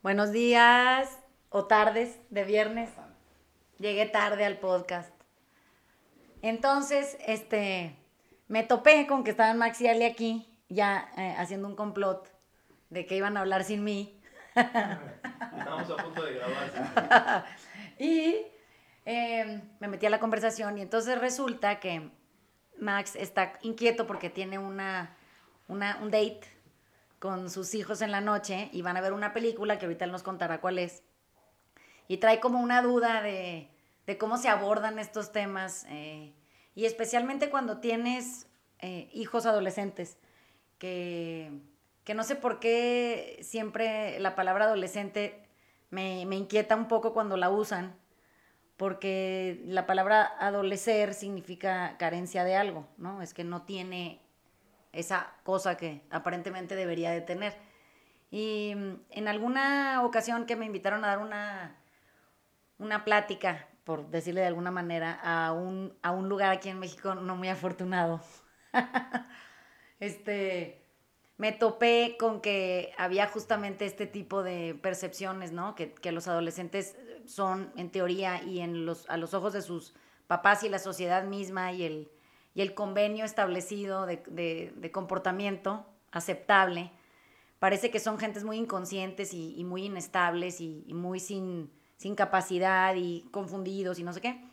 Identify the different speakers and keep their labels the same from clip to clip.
Speaker 1: Buenos días o tardes de viernes. Llegué tarde al podcast. Entonces, este, me topé con que estaban Max y Ali aquí, ya eh, haciendo un complot de que iban a hablar sin mí.
Speaker 2: Estábamos a punto de grabar.
Speaker 1: y eh, me metí a la conversación y entonces resulta que Max está inquieto porque tiene una, una, un date con sus hijos en la noche y van a ver una película que ahorita él nos contará cuál es. Y trae como una duda de, de cómo se abordan estos temas eh, y especialmente cuando tienes eh, hijos adolescentes, que, que, no sé por qué siempre la palabra adolescente me, me inquieta un poco cuando la usan, porque la palabra adolecer significa carencia de algo, ¿no? Es que no tiene esa cosa que aparentemente debería de tener. Y mm, en alguna ocasión que me invitaron a dar una, una plática, por decirle de alguna manera, a un, a un lugar aquí en México no muy afortunado, este, me topé con que había justamente este tipo de percepciones, ¿no? Que, que los adolescentes son, en teoría, y en los, a los ojos de sus papás y la sociedad misma y el, y el convenio establecido de, comportamiento aceptable, parece que son gentes muy inconscientes y, muy inestables y, muy sin, sin, capacidad y confundidos y no sé qué.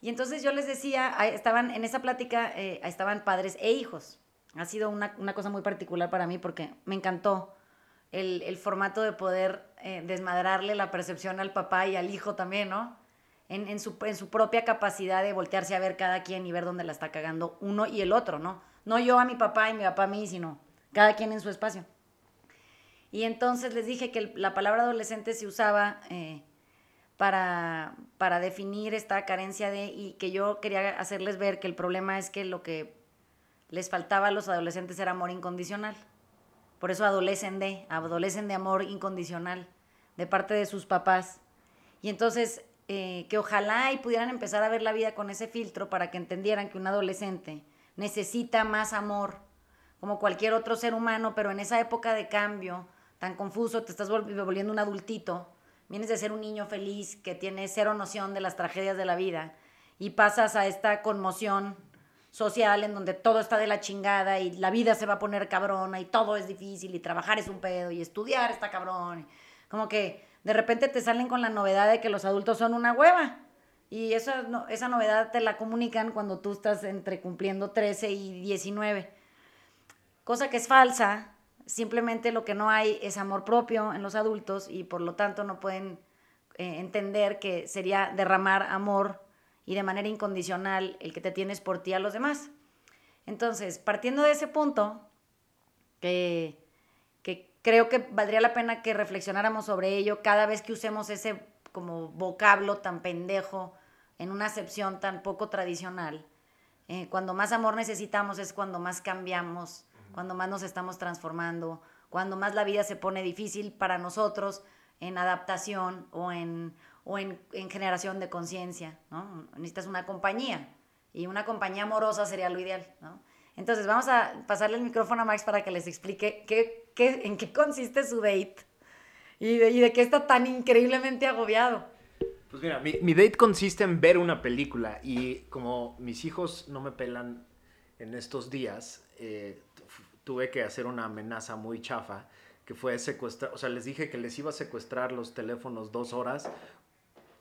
Speaker 1: Y entonces yo les decía, estaban en esa plática, eh, estaban padres e hijos. Ha sido una, cosa muy particular para mí porque me encantó el, formato de poder eh, desmadrarle la percepción al papá y al hijo también, ¿no? En, su, propia capacidad de voltearse a ver cada quien y ver dónde la está cagando uno y el otro, ¿no? No yo a mi papá y mi papá a mí, sino cada quien en su espacio. Y entonces les dije que la palabra adolescente se usaba eh, para, para definir esta carencia de, y que yo quería hacerles ver que el problema es que lo que les faltaba a los adolescentes era amor incondicional. Por eso adolecen de, adolecen de amor incondicional de parte de sus papás. Y entonces eh, que ojalá y pudieran empezar a ver la vida con ese filtro para que entendieran que un adolescente necesita más amor, como cualquier otro ser humano, pero en esa época de cambio tan confuso, te estás volviendo un adultito, vienes de ser un niño feliz que tiene cero noción de las tragedias de la vida y pasas a esta conmoción social en donde todo está de la chingada y la vida se va a poner cabrona y todo es difícil y trabajar es un pedo y estudiar está cabrón. Como que de repente te salen con la novedad de que los adultos son una hueva. Y esa, esa novedad te la comunican cuando tú estás entre cumpliendo 13 y 19. Cosa que es falsa. Simplemente lo que no hay es amor propio en los adultos y por lo tanto no pueden eh, entender que sería derramar amor y de manera incondicional el que te tienes por ti a los demás. Entonces, partiendo de ese punto, que creo que valdría la pena que reflexionáramos sobre ello cada vez que usemos ese como vocablo tan pendejo en una acepción tan poco tradicional. Eh, cuando más amor necesitamos es cuando más cambiamos, cuando más nos estamos transformando, cuando más la vida se pone difícil para nosotros en adaptación o en, o en, en generación de conciencia. ¿no? Necesitas una compañía y una compañía amorosa sería lo ideal. ¿no? Entonces vamos a pasarle el micrófono a Max para que les explique qué, qué, en qué consiste su date y de, y de qué está tan increíblemente agobiado.
Speaker 2: Pues mira, mi, mi, date consiste en ver una película y como mis hijos no me pelan en estos días, eh, tuve que hacer una amenaza muy chafa que fue secuestrar, o sea, les dije que les iba a secuestrar los teléfonos dos horas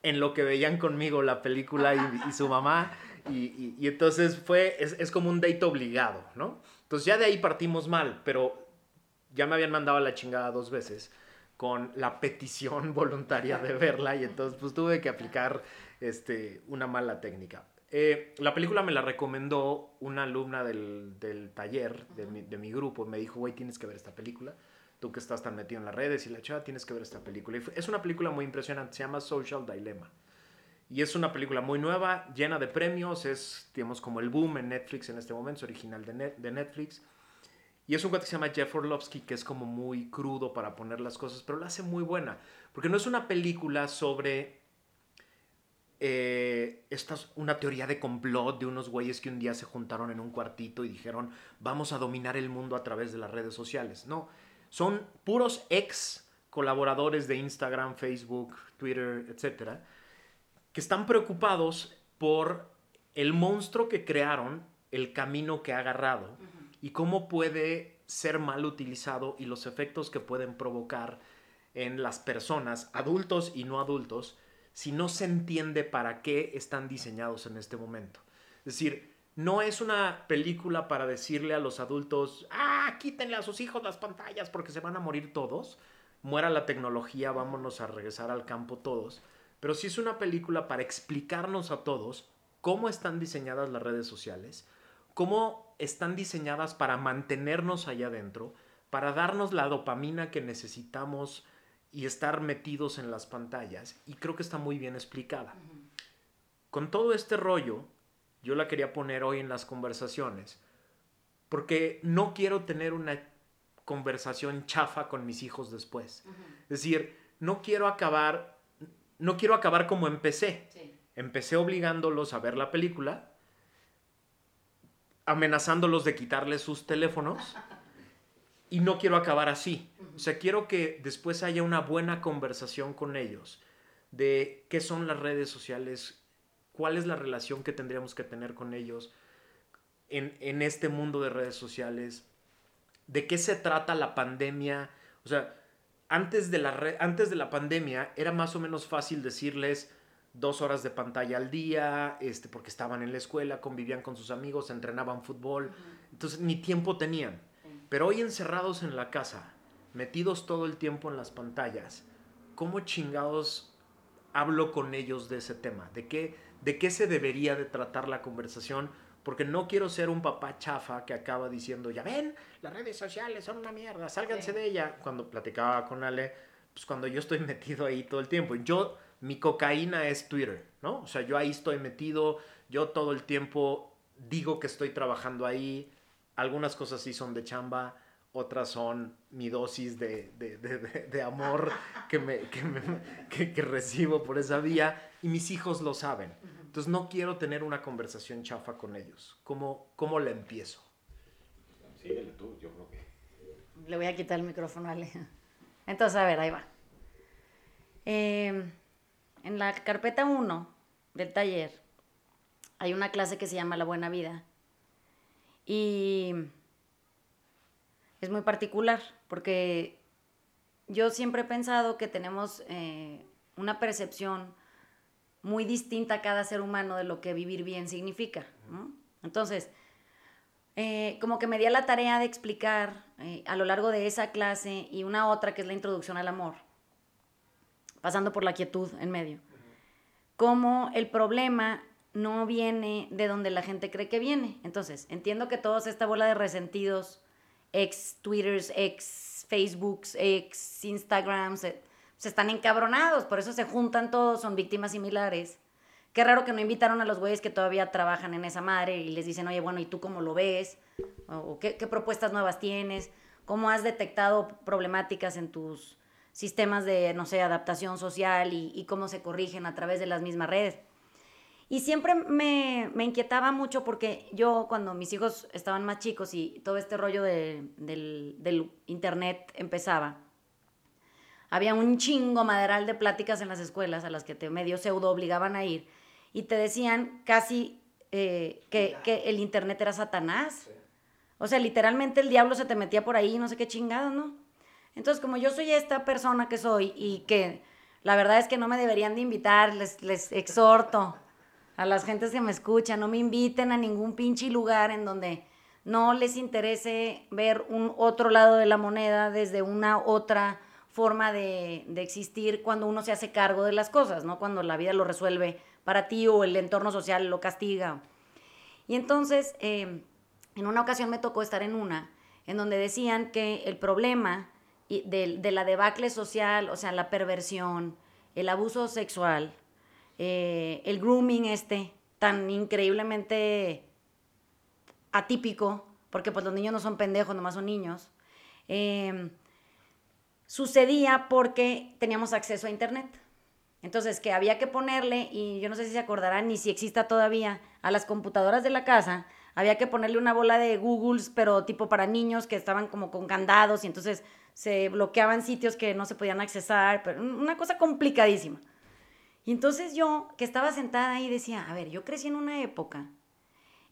Speaker 2: en lo que veían conmigo la película y, y su mamá y, y, entonces fue, es, es, como un date obligado, ¿no? Entonces ya de ahí partimos mal, pero ya me habían mandado a la chingada dos veces con la petición voluntaria de verla y entonces pues tuve que aplicar este, una mala técnica. Eh, la película me la recomendó una alumna del, del taller de mi, de mi, grupo. Me dijo, güey, tienes que ver esta película. Tú que estás tan metido en las redes y la chava, tienes que ver esta película. Y es una película muy impresionante, se llama Social Dilemma. Y es una película muy nueva, llena de premios, es, digamos, como el boom en Netflix en este momento, es original de, de Netflix. Y es un cuate que se llama Jeff Orlovsky, que es como muy crudo para poner las cosas, pero la hace muy buena. Porque no es una película sobre eh, esta, una teoría de complot de unos güeyes que un día se juntaron en un cuartito y dijeron, vamos a dominar el mundo a través de las redes sociales. No, son puros ex colaboradores de Instagram, Facebook, Twitter, etcétera, que están preocupados por el monstruo que crearon, el camino que ha agarrado y cómo puede ser mal utilizado y los efectos que pueden provocar en las personas, adultos y no adultos, si no se entiende para qué están diseñados en este momento. Es decir, no es una película para decirle a los adultos, ah, quítenle a sus hijos las pantallas porque se van a morir todos, muera la tecnología, vámonos a regresar al campo todos, pero sí es una película para explicarnos a todos cómo están diseñadas las redes sociales, cómo están diseñadas para mantenernos allá adentro, para darnos la dopamina que necesitamos y estar metidos en las pantallas. Y creo que está muy bien explicada. Con todo este rollo, yo la quería poner hoy en las conversaciones, porque no quiero tener una conversación chafa con mis hijos después. Es decir, no quiero acabar, no quiero acabar como empecé. Empecé obligándolos a ver la película, amenazándolos de quitarles sus teléfonos y no quiero acabar así. O sea, quiero que después haya una buena conversación con ellos de qué son las redes sociales, cuál es la relación que tendríamos que tener con ellos en, este mundo de redes sociales, de qué se trata la pandemia. O sea, antes de, la antes de la pandemia era más o menos fácil decirles dos horas de pantalla al día, este, porque estaban en la escuela, convivían con sus amigos, entrenaban fútbol, entonces ni tiempo tenían. Pero hoy encerrados en la casa, metidos todo el tiempo en las pantallas, ¿cómo chingados hablo con ellos de ese tema? ¿De qué, de qué se debería de tratar la conversación? Porque no quiero ser un papá chafa que acaba diciendo, ya ven, las redes sociales son una mierda, sálganse de ella. Cuando platicaba con Ale, pues cuando yo estoy metido ahí todo el tiempo. Yo, mi cocaína es Twitter, ¿no? O sea, yo ahí estoy metido, yo todo el tiempo digo que estoy trabajando ahí, algunas cosas sí son de chamba, otras son mi dosis de, amor que, me, que, recibo por esa vía y mis hijos lo saben. Entonces no quiero tener una conversación chafa con ellos. ¿Cómo, cómo le empiezo?
Speaker 3: Síguele tú, yo creo que...
Speaker 1: Le voy a quitar el micrófono a Ale. Entonces, a ver, ahí va. Em, en la carpeta 1 del taller hay una clase que se llama La Buena Vida y es muy particular porque yo siempre he pensado que tenemos eh, una percepción muy distinta a cada ser humano de lo que vivir bien significa. Entonces, eh, como que me di a la tarea de explicar eh, a lo largo de esa clase y una otra que es la introducción al amor, pasando por la quietud en medio, cómo el problema no viene de donde la gente cree que viene. Entonces, entiendo que todos esta bola de resentidos, ex Twitters, ex Facebooks, ex Instagrams, se, se están encabronados, por eso se juntan todos, son víctimas similares. Qué raro que no invitaron a los güeyes que todavía trabajan en esa madre y les dicen, oye, bueno, ¿y tú cómo lo ves? ¿O qué, propuestas nuevas tienes? ¿Cómo has detectado problemáticas en tus sistemas de, no sé, adaptación social y, y cómo se corrigen a través de las mismas redes? Y siempre me, inquietaba mucho porque yo cuando mis hijos estaban más chicos y todo este rollo del, internet empezaba, había un chingo maderal de pláticas en las escuelas a las que te medio pseudo obligaban a ir y te decían casi eh, que, el internet era Satanás. O sea, literalmente el diablo se te metía por ahí, no sé qué chingado, ¿no? Entonces, como yo soy esta persona que soy y que la verdad es que no me deberían de invitar, les, les exhorto a las gentes que me escuchan, no me inviten a ningún pinche lugar en donde no les interese ver un otro lado de la moneda desde una otra forma de, existir cuando uno se hace cargo de las cosas, ¿no? Cuando la vida lo resuelve para ti o el entorno social lo castiga. Y entonces, em, en una ocasión me tocó estar en una, en donde decían que el problema de, la debacle social, o sea, la perversión, el abuso sexual, eh, el grooming este, tan increíblemente atípico, porque pues los niños no son pendejos, nomás son niños, em, sucedía porque teníamos acceso a internet. Entonces, que había que ponerle, y yo no sé si se acordarán ni si exista todavía, a las computadoras de la casa, había que ponerle una bola de Googles, pero tipo para niños que estaban como con candados y entonces se bloqueaban sitios que no se podían accesar, pero una cosa complicadísima. Y entonces yo, que estaba sentada ahí, decía, a ver, yo crecí en una época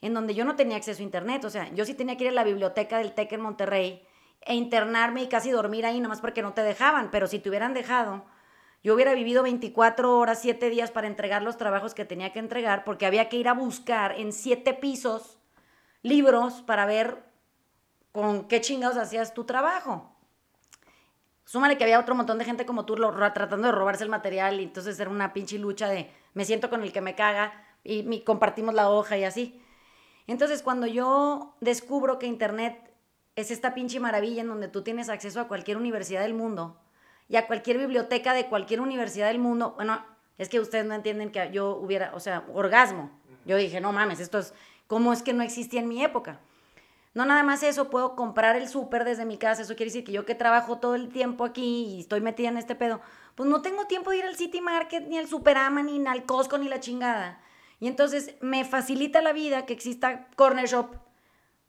Speaker 1: en donde yo no tenía acceso a internet, o sea, yo sí tenía que ir a la biblioteca del TEC en Monterrey e internarme y casi dormir ahí, nomás porque no te dejaban, pero si te hubieran dejado, yo hubiera vivido 24 horas, 7 días para entregar los trabajos que tenía que entregar, porque había que ir a buscar en 7 pisos libros para ver con qué chingados hacías tu trabajo. Súmale que había otro montón de gente como tú tratando de robarse el material y entonces era una pinche lucha de me siento con el que me caga y compartimos la hoja y así. Entonces cuando yo descubro que Internet es esta pinche maravilla en donde tú tienes acceso a cualquier universidad del mundo y a cualquier biblioteca de cualquier universidad del mundo, bueno, es que ustedes no entienden que yo hubiera, o sea, orgasmo. Yo dije, no mames, esto es, ¿cómo es que no existía en mi época? No nada más eso, puedo comprar el súper desde mi casa, eso quiere decir que yo que trabajo todo el tiempo aquí y estoy metida en este pedo, pues no tengo tiempo de ir al City Market, ni al Superama, ni al Costco, ni la chingada. Y entonces me facilita la vida que exista Corner Shop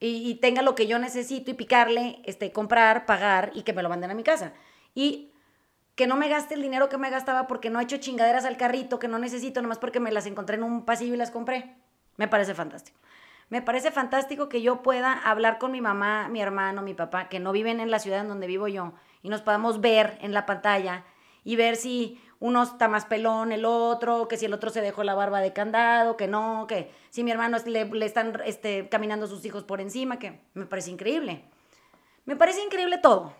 Speaker 1: y, tenga lo que yo necesito y picarle, este, comprar, pagar y que me lo manden a mi casa. Y que no me gaste el dinero que me gastaba porque no he hecho chingaderas al carrito que no necesito, nomás porque me las encontré en un pasillo y las compré. Me parece fantástico. Me parece fantástico que yo pueda hablar con mi mamá, mi hermano, mi papá, que no viven en la ciudad en donde vivo yo, y nos podamos ver en la pantalla y ver si uno está más pelón, el otro, que si el otro se dejó la barba de candado, que no, que si mi hermano le, le están este, caminando sus hijos por encima, que me parece increíble. Me parece increíble todo.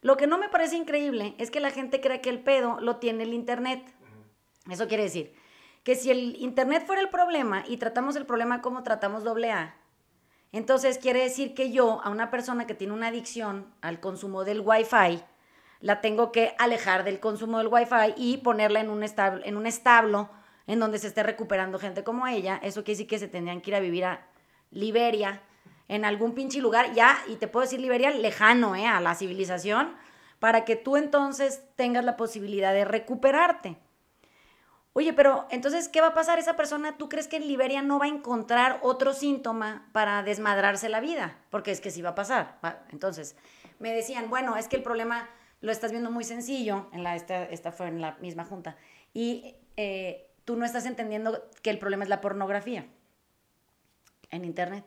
Speaker 1: Lo que no me parece increíble es que la gente cree que el pedo lo tiene el Internet. Eso quiere decir que si el Internet fuera el problema y tratamos el problema como tratamos doble A, entonces quiere decir que yo, a una persona que tiene una adicción al consumo del Wi-Fi, la tengo que alejar del consumo del Wi-Fi y ponerla en un, establo, en un establo en donde se esté recuperando gente como ella. Eso quiere decir que se tendrían que ir a vivir a Liberia, en algún pinche lugar, ya, y te puedo decir Liberia, lejano ¿eh? a la civilización, para que tú entonces tengas la posibilidad de recuperarte. Oye, pero entonces, ¿qué va a pasar esa persona? ¿Tú crees que en Liberia no va a encontrar otro síntoma para desmadrarse la vida? Porque es que sí va a pasar. Entonces, me decían, bueno, es que el problema lo estás viendo muy sencillo, en la, esta, esta fue en la misma junta, y eh, tú no estás entendiendo que el problema es la pornografía en Internet.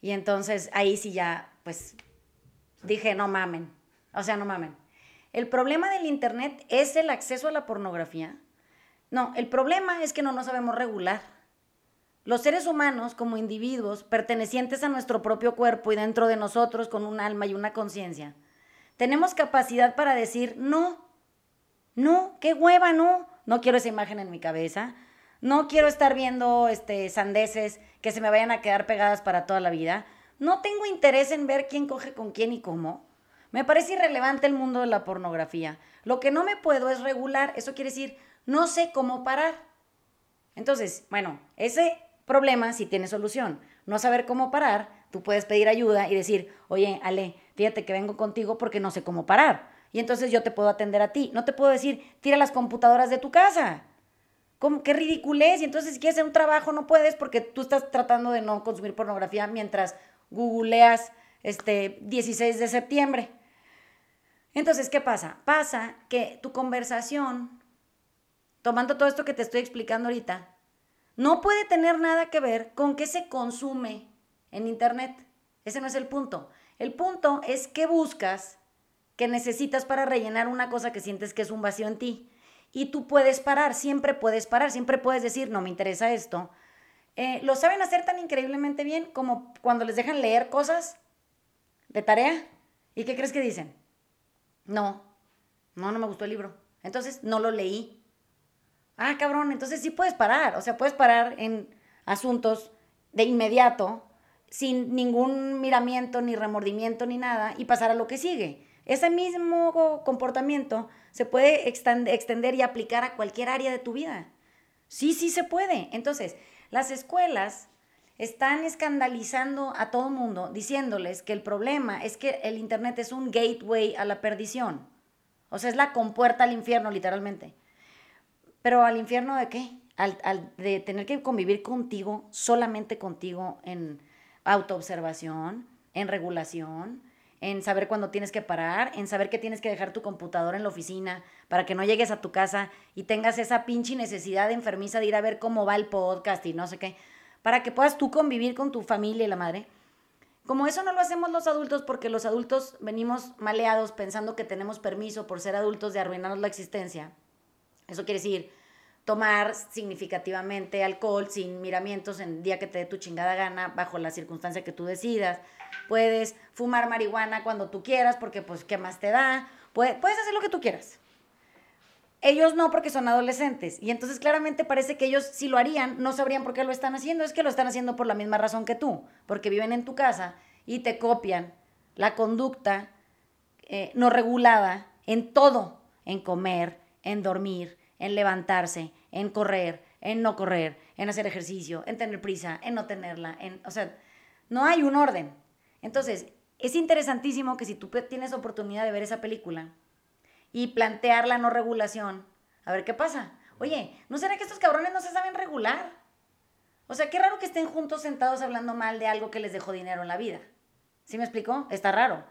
Speaker 1: Y entonces ahí sí ya, pues, dije, no mamen, o sea, no mamen. El problema del Internet es el acceso a la pornografía. No, el problema es que no nos sabemos regular. Los seres humanos, como individuos, pertenecientes a nuestro propio cuerpo y dentro de nosotros con un alma y una conciencia, tenemos capacidad para decir, no, no, qué hueva, no, no quiero esa imagen en mi cabeza, no quiero estar viendo este, sandeces que se me vayan a quedar pegadas para toda la vida, no tengo interés en ver quién coge con quién y cómo. Me parece irrelevante el mundo de la pornografía. Lo que no me puedo es regular, eso quiere decir, no sé cómo parar. Entonces, bueno, ese problema sí tiene solución. No saber cómo parar, tú puedes pedir ayuda y decir, oye, Ale, fíjate que vengo contigo porque no sé cómo parar. Y entonces yo te puedo atender a ti. No te puedo decir, tira las computadoras de tu casa. ¿Cómo? Qué ridiculez. Y entonces si quieres hacer un trabajo no puedes porque tú estás tratando de no consumir pornografía mientras googleas este 16 de septiembre. Entonces, ¿qué pasa? Pasa que tu conversación, tomando todo esto que te estoy explicando ahorita, no puede tener nada que ver con qué se consume en Internet. Ese no es el punto. El punto es qué buscas, que necesitas para rellenar una cosa que sientes que es un vacío en ti. Y tú puedes parar, siempre puedes parar, siempre puedes decir, no me interesa esto. Eh, lo saben hacer tan increíblemente bien como cuando les dejan leer cosas de tarea. ¿Y qué crees que dicen? No, no, no me gustó el libro. Entonces no lo leí. Ah, cabrón, entonces sí puedes parar. O sea, puedes parar en asuntos de inmediato sin ningún miramiento, ni remordimiento, ni nada, y pasar a lo que sigue. Ese mismo comportamiento se puede extender y aplicar a cualquier área de tu vida. Sí, sí se puede. Entonces, las escuelas están escandalizando a todo mundo diciéndoles que el problema es que el Internet es un gateway a la perdición. O sea, es la compuerta al infierno, literalmente. Pero al infierno de qué? al, al de tener que convivir contigo, solamente contigo en autoobservación, en regulación, en saber cuándo tienes que parar, en saber que tienes que dejar tu computadora en la oficina para que no llegues a tu casa y tengas esa pinche necesidad enfermiza de ir a ver cómo va el podcast y no sé qué, para que puedas tú convivir con tu familia y la madre. Como eso no lo hacemos los adultos porque los adultos venimos maleados pensando que tenemos permiso por ser adultos de arruinarnos la existencia. Eso quiere decir tomar significativamente alcohol sin miramientos en el día que te dé tu chingada gana, bajo la circunstancia que tú decidas. Puedes fumar marihuana cuando tú quieras, porque pues, ¿qué más te da? Puedes, puedes hacer lo que tú quieras. Ellos no, porque son adolescentes. Y entonces claramente parece que ellos, si lo harían, no sabrían por qué lo están haciendo. Es que lo están haciendo por la misma razón que tú, porque viven en tu casa y te copian la conducta eh, no regulada en todo, en comer, en dormir, en levantarse, en correr, en no correr, en hacer ejercicio, en tener prisa, en no tenerla, en, o sea, no hay un orden. Entonces, es interesantísimo que si tú tienes oportunidad de ver esa película y plantear la no regulación, a ver qué pasa. Oye, ¿no será que estos cabrones no se saben regular? O sea, qué raro que estén juntos sentados hablando mal de algo que les dejó dinero en la vida. ¿Sí me explicó? Está raro.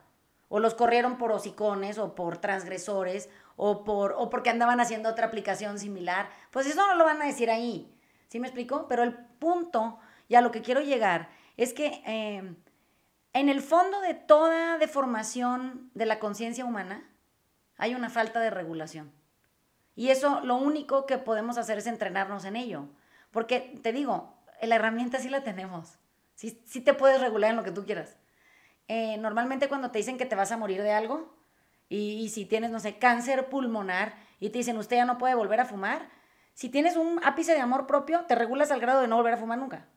Speaker 1: O los corrieron por hocicones o por transgresores o, por, o porque andaban haciendo otra aplicación similar. Pues eso no lo van a decir ahí. ¿Sí me explico? Pero el punto y a lo que quiero llegar es que eh, en el fondo de toda deformación de la conciencia humana hay una falta de regulación. Y eso lo único que podemos hacer es entrenarnos en ello. Porque te digo, la herramienta sí la tenemos. Sí, sí te puedes regular en lo que tú quieras. Eh, normalmente cuando te dicen que te vas a morir de algo, y, si tienes, no sé, cáncer pulmonar y te dicen, usted ya no puede volver a fumar, si tienes un ápice de amor propio, te regulas al grado de no volver a fumar nunca.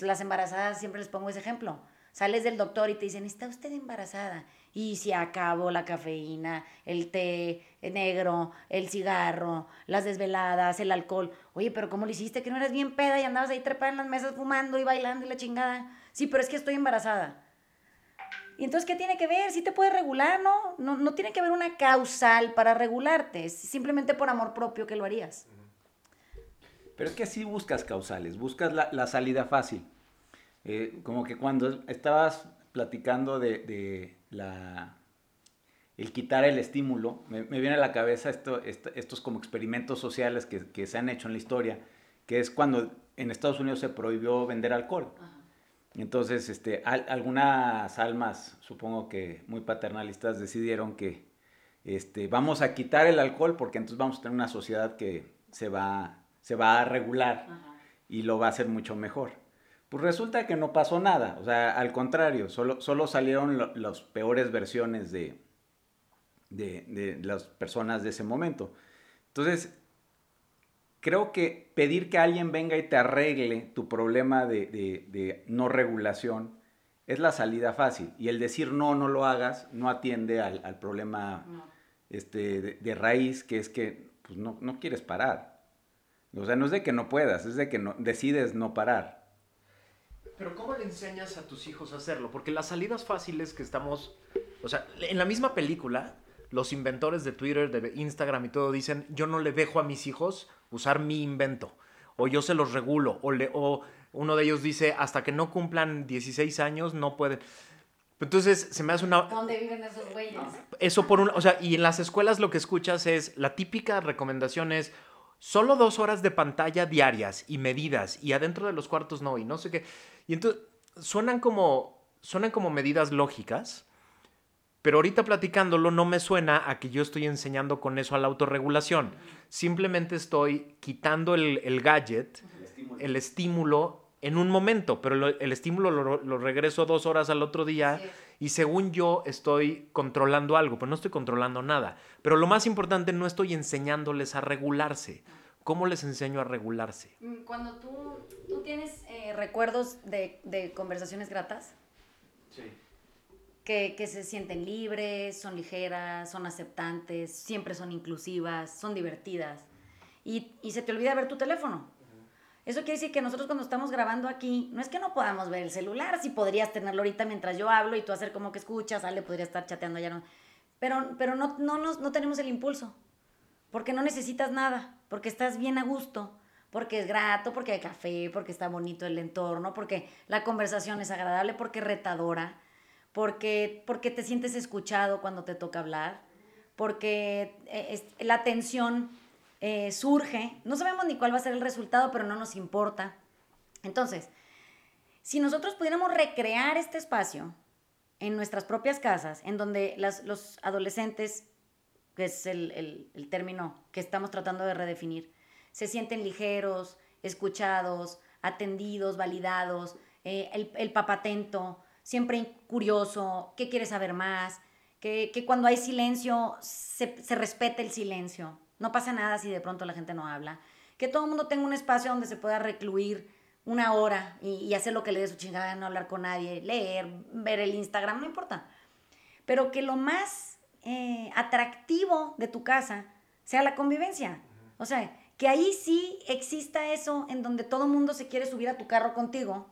Speaker 1: las embarazadas siempre les pongo ese ejemplo. Sales del doctor y te dicen, ¿está usted embarazada? Y se acabó la cafeína, el té negro, el cigarro, las desveladas, el alcohol. Oye, pero ¿cómo lo hiciste? Que no eres bien peda y andabas ahí trepada en las mesas fumando y bailando y la chingada. Sí, pero es que estoy embarazada. Y entonces, ¿qué tiene que ver? Sí te puede regular, ¿no? ¿no? No tiene que haber una causal para regularte, es simplemente por amor propio que lo harías.
Speaker 4: Pero es que así buscas causales, buscas la, salida fácil. Eh, como que cuando estabas platicando de, la, el quitar el estímulo, me, viene a la cabeza esto, estos como experimentos sociales que, que, se han hecho en la historia, que es cuando en Estados Unidos se prohibió vender alcohol. Entonces, este, algunas almas, supongo que muy paternalistas, decidieron que este, vamos a quitar el alcohol porque entonces vamos a tener una sociedad que se va, se va a regular y lo va a hacer mucho mejor. Pues resulta que no pasó nada, o sea, al contrario, solo, solo salieron las peores versiones de, de, de las personas de ese momento. Entonces, creo que pedir que alguien venga y te arregle tu problema de, no regulación es la salida fácil. Y el decir no, no lo hagas, no atiende al, problema este, de, raíz, que es que pues, no, quieres parar. O sea, no es de que no puedas, es de que no, decides no parar.
Speaker 2: Pero ¿cómo le enseñas a tus hijos a hacerlo? Porque las salidas fáciles que estamos, o sea, en la misma película, los inventores de Twitter, de Instagram y todo dicen, yo no le dejo a mis hijos usar mi invento, o yo se los regulo, o, le, o uno de ellos dice, hasta que no cumplan 16 años no pueden. Entonces se me hace una...
Speaker 1: ¿Dónde viven esos güeyes?
Speaker 2: Eso por un... O sea, y en las escuelas lo que escuchas es, la típica recomendación es, solo dos horas de pantalla diarias y medidas, y adentro de los cuartos no, y no sé qué. Y entonces suenan como, suenan como medidas lógicas, pero ahorita platicándolo no me suena a que yo estoy enseñando con eso a la autorregulación. Simplemente estoy quitando el, gadget, el estímulo. en un momento, pero el estímulo lo, regreso dos horas al otro día y según yo estoy controlando algo, pero no estoy controlando nada. Pero lo más importante, no estoy enseñándoles a regularse. ¿Cómo les enseño a regularse?
Speaker 1: Mm, cuando tú, tú tienes eh, recuerdos de, de conversaciones gratas. Sí que, se sienten libres, son ligeras, son aceptantes, siempre son inclusivas, son divertidas. Y, se te olvida ver tu teléfono. Eso quiere decir que nosotros cuando estamos grabando aquí, no es que no podamos ver el celular, si podrías tenerlo ahorita mientras yo hablo y tú hacer como que escuchas, Ale podría estar chateando allá, no. pero, pero no, no, no, no tenemos el impulso, porque no necesitas nada, porque estás bien a gusto, porque es grato, porque hay café, porque está bonito el entorno, porque la conversación es agradable, porque es retadora, porque, porque te sientes escuchado cuando te toca hablar, porque eh, la atención eh, surge. No sabemos ni cuál va a ser el resultado, pero no nos importa. Entonces, si nosotros pudiéramos recrear este espacio en nuestras propias casas, en donde los adolescentes, que es el, término que estamos tratando de redefinir, se sienten ligeros, escuchados, atendidos, validados, eh, el, el papatento, siempre curioso, ¿qué quiere saber más? Que, cuando hay silencio se, se respete el silencio. No pasa nada si de pronto la gente no habla. Que todo el mundo tenga un espacio donde se pueda recluir una hora y, hacer lo que le dé su chingada, no hablar con nadie, leer, ver el Instagram, no importa. Pero que lo más eh, atractivo de tu casa sea la convivencia. O sea, que ahí sí exista eso en donde todo el mundo se quiere subir a tu carro contigo,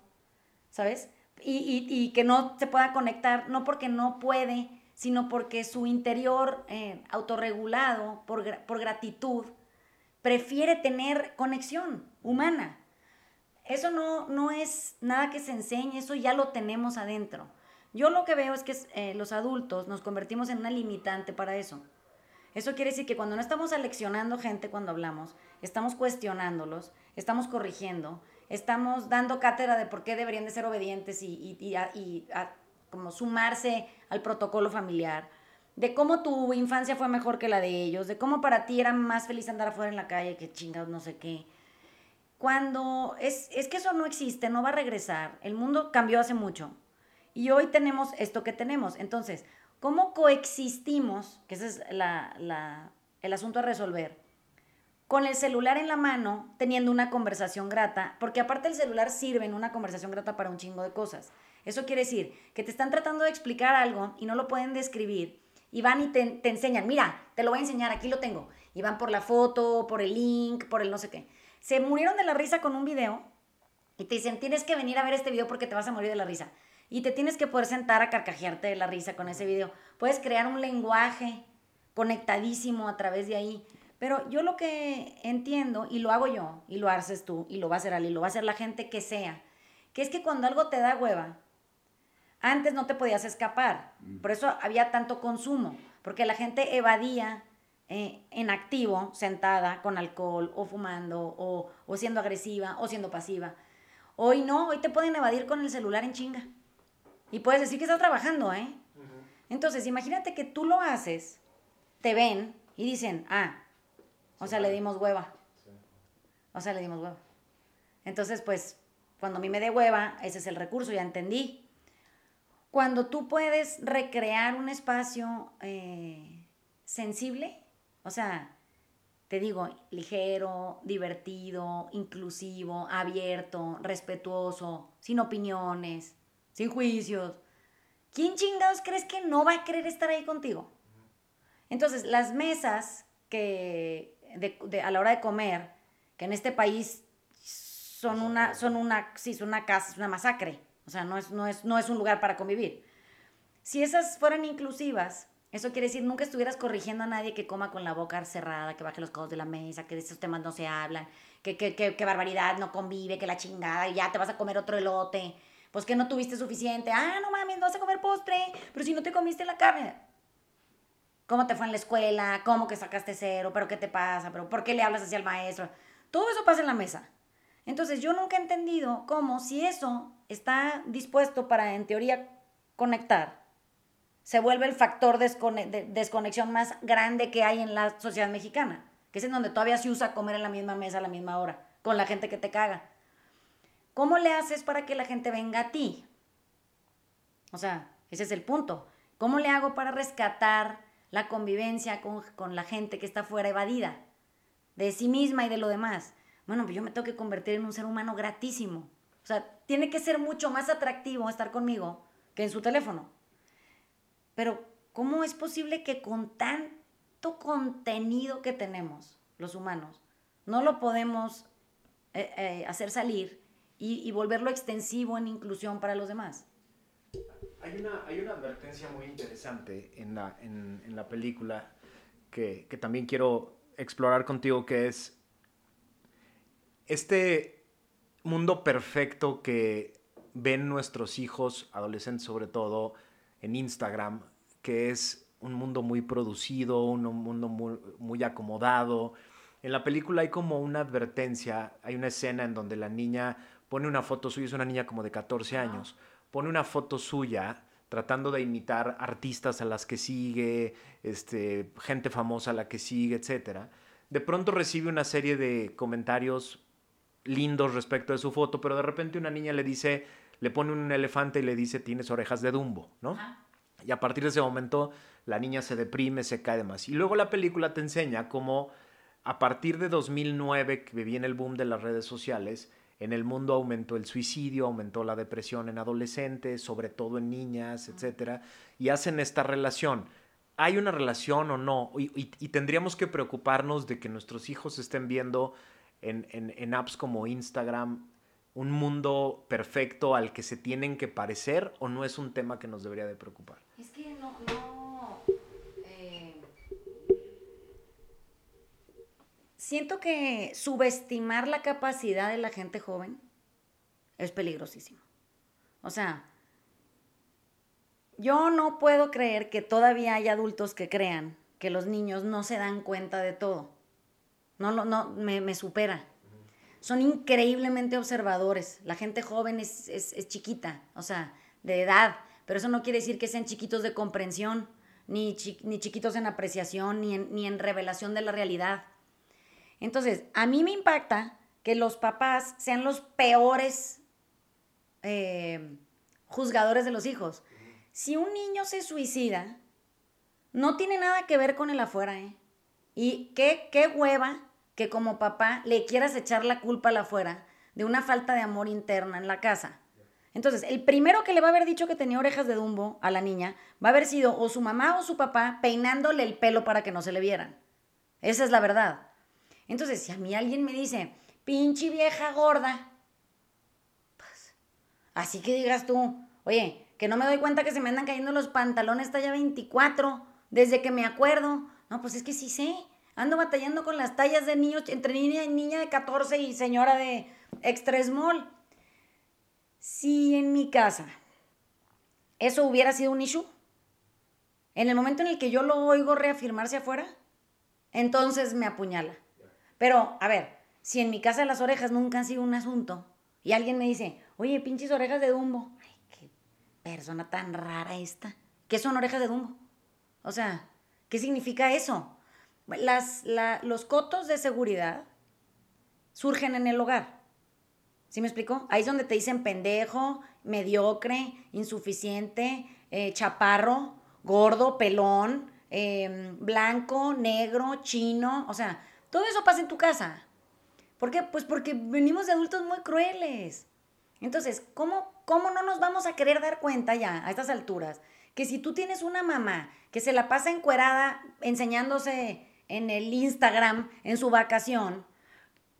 Speaker 1: ¿sabes? Y, que no se pueda conectar, no porque no puede, sino porque su interior eh, autorregulado por, por gratitud prefiere tener conexión humana. Eso no, no es nada que se enseñe, eso ya lo tenemos adentro. Yo lo que veo es que eh, los adultos nos convertimos en una limitante para eso. Eso quiere decir que cuando no estamos aleccionando gente cuando hablamos, estamos cuestionándolos, estamos corrigiendo, estamos dando cátedra de por qué deberían de ser obedientes y, y, como sumarse al protocolo familiar, de cómo tu infancia fue mejor que la de ellos, de cómo para ti era más feliz andar afuera en la calle que chingados no sé qué cuando es, es que eso no existe, no va a regresar. El mundo cambió hace mucho. Y hoy tenemos esto que tenemos. Entonces, ¿cómo coexistimos? Que ese es la, el asunto a resolver. Con el celular en la mano, teniendo una conversación grata, porque aparte el celular sirve en una conversación grata para un chingo de cosas. Eso quiere decir que te están tratando de explicar algo y no lo pueden describir. Y van y te, enseñan, mira, te lo voy a enseñar, aquí lo tengo. Y van por la foto, por el link, por el no sé qué se murieron de la risa con un video y te dicen, tienes que venir a ver este video porque te vas a morir de la risa. Y te tienes que poder sentar a carcajearte de la risa con ese video. Puedes crear un lenguaje conectadísimo a través de ahí. Pero yo lo que entiendo, y lo hago yo, y lo haces tú, y lo va a hacer Ali, lo va a hacer la gente que sea, que es que cuando algo te da hueva, antes no te podías escapar. Por eso había tanto consumo, porque la gente evadía eh, en activo, sentada con alcohol o fumando o, o, siendo agresiva o siendo pasiva. Hoy no, hoy te pueden evadir con el celular en chinga. Y puedes decir que estás trabajando, ¿eh? Entonces, imagínate que tú lo haces, te ven y dicen, ah, o sea, le dimos hueva. O sea, le dimos hueva. Entonces, pues, cuando a mí me dé hueva, ese es el recurso, ya entendí. Cuando tú puedes recrear un espacio eh, sensible, o sea, te digo, ligero, divertido, inclusivo, abierto, respetuoso, sin opiniones, sin juicios. ¿Quién chingados crees que no va a querer estar ahí contigo? Entonces, las mesas que a la hora de comer, que en este país son una, son una, sí, son una casa, es una masacre. O sea, no es, no, es, no es un lugar para convivir. Si esas fueran inclusivas, eso quiere decir, nunca estuvieras corrigiendo a nadie que coma con la boca cerrada, que baje los codos de la mesa, que de esos temas no se hablan, que, que, que, barbaridad no convive, que la chingada, y ya te vas a comer otro elote. Pues que no tuviste suficiente. Ah, no mames, vas a comer postre, pero si no te comiste la carne. ¿Cómo te fue en la escuela? ¿Cómo que sacaste cero? ¿Pero qué te pasa? ¿Pero por qué le hablas hacia el maestro? Todo eso pasa en la mesa. Entonces yo nunca he entendido cómo si eso está dispuesto para, en teoría, conectar, se vuelve el factor de desconexión más grande que hay en la sociedad mexicana, que es en donde todavía se usa comer en la misma mesa a la misma hora, con la gente que te caga. ¿Cómo le haces para que la gente venga a ti? O sea, ese es el punto. ¿Cómo le hago para rescatar la convivencia con, con la gente que está fuera evadida de sí misma y de lo demás? Bueno, pues yo me tengo que convertir en un ser humano gratísimo. O sea, tiene que ser mucho más atractivo estar conmigo que en su teléfono. Pero ¿cómo es posible que con tanto contenido que tenemos los humanos, no lo podemos eh, eh, hacer salir y, volverlo extensivo en inclusión para los demás?
Speaker 2: Hay una, hay una advertencia muy interesante en la, en, en la película que, que, también quiero explorar contigo, que es este mundo perfecto que ven nuestros hijos, adolescentes sobre todo, en Instagram, que es un mundo muy producido, un mundo muy, muy acomodado. En la película hay como una advertencia, hay una escena en donde la niña pone una foto suya, es una niña como de 14 años, pone una foto suya tratando de imitar artistas a las que sigue, este, gente famosa a la que sigue, etc. De pronto recibe una serie de comentarios lindos respecto de su foto, pero de repente una niña le dice, le pone un elefante y le dice, tienes orejas de Dumbo, ¿no? Y a partir de ese momento la niña se deprime, se cae de más. Y luego la película te enseña cómo a partir de 2009, que viene el boom de las redes sociales, en el mundo aumentó el suicidio, aumentó la depresión en adolescentes, sobre todo en niñas, etc. Y hacen esta relación. ¿Hay una relación o no? Y, tendríamos que preocuparnos de que nuestros hijos estén viendo en, en, apps como Instagram un mundo perfecto al que se tienen que parecer o no es un tema que nos debería de preocupar?
Speaker 1: Es que no, siento que subestimar la capacidad de la gente joven es peligrosísimo. O sea, yo no puedo creer que todavía hay adultos que crean que los niños no se dan cuenta de todo. No, no, no me, me supera. Son increíblemente observadores. La gente joven es, es, chiquita, o sea, de edad, pero eso no quiere decir que sean chiquitos de comprensión, ni, ni chiquitos en apreciación, ni en, ni en revelación de la realidad. Entonces, a mí me impacta que los papás sean los peores eh, juzgadores de los hijos. Si un niño se suicida, no tiene nada que ver con el afuera, ¿eh? Y qué, qué hueva que como papá le quieras echar la culpa al afuera de una falta de amor interna en la casa. Entonces, el primero que le va a haber dicho que tenía orejas de Dumbo a la niña va a haber sido o su mamá o su papá peinándole el pelo para que no se le vieran. Esa es la verdad. Entonces, si a mí alguien me dice, pinche vieja gorda, pues, así que digas tú, oye, que no me doy cuenta que se me andan cayendo los pantalones talla 24 desde que me acuerdo. No, pues es que sí sé. Ando batallando con las tallas de niños, entre niña niña de 14 y señora de extra small. Si en mi casa eso hubiera sido un issue, en el momento en el que yo lo oigo reafirmarse afuera, entonces me apuñala. Pero, a ver, si en mi casa las orejas nunca han sido un asunto y alguien me dice, oye, pinches orejas de Dumbo, ay, qué persona tan rara esta. ¿Qué son orejas de Dumbo? O sea, ¿qué significa eso? Las, los cotos de seguridad surgen en el hogar. ¿Sí me explico? Ahí es donde te dicen pendejo, mediocre, insuficiente, eh, chaparro, gordo, pelón, em, blanco, negro, chino. O sea, todo eso pasa en tu casa. ¿Por qué? Pues porque venimos de adultos muy crueles. Entonces, ¿cómo, ¿cómo no nos vamos a querer dar cuenta ya a estas alturas? Que si tú tienes una mamá que se la pasa encuerada enseñándose en el Instagram en su vacación,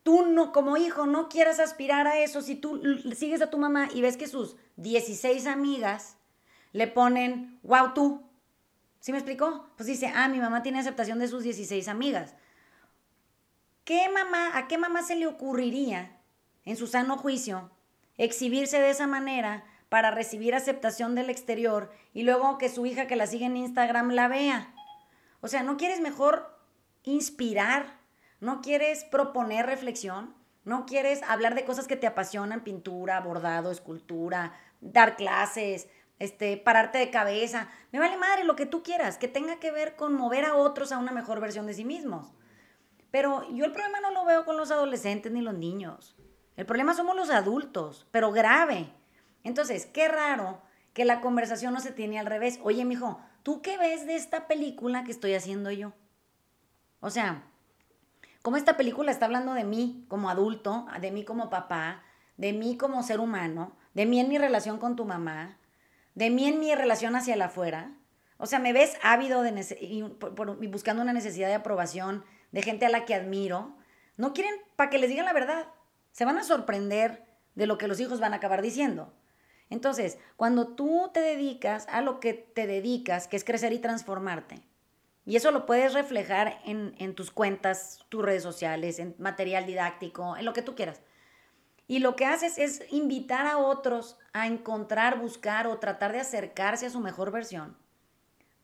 Speaker 1: tú no, como hijo no quieras aspirar a eso si tú sigues a tu mamá y ves que sus 16 amigas le ponen, wow, tú. ¿Sí me explicó? Pues dice, ah, mi mamá tiene aceptación de sus 16 amigas. ¿Qué mamá, a qué mamá se le ocurriría, en su sano juicio, exhibirse de esa manera para recibir aceptación del exterior y luego que su hija que la sigue en Instagram la vea? O sea, ¿no quieres mejor inspirar? ¿No quieres proponer reflexión? ¿No quieres hablar de cosas que te apasionan? Pintura, bordado, escultura, dar clases, este, pararte de cabeza. Me vale madre lo que tú quieras, que tenga que ver con mover a otros a una mejor versión de sí mismos. Pero yo el problema no lo veo con los adolescentes ni los niños. El problema somos los adultos, pero grave. Entonces, qué raro que la conversación no se tiene al revés. Oye, mijo, ¿tú qué ves de esta película que estoy haciendo yo? O sea, ¿cómo esta película está hablando de mí como adulto, de mí como papá, de mí como ser humano, de mí en mi relación con tu mamá, de mí en mi relación hacia el afuera? O sea, me ves ávido de y buscando una necesidad de aprobación, de gente a la que admiro, no quieren para que les digan la verdad. Se van a sorprender de lo que los hijos van a acabar diciendo. Entonces, cuando tú te dedicas a lo que te dedicas, que es crecer y transformarte, Y eso lo puedes reflejar en, en tus cuentas, tus redes sociales, en material didáctico, en lo que tú quieras. Y lo que haces es invitar a otros a encontrar, buscar o tratar de acercarse a su mejor versión.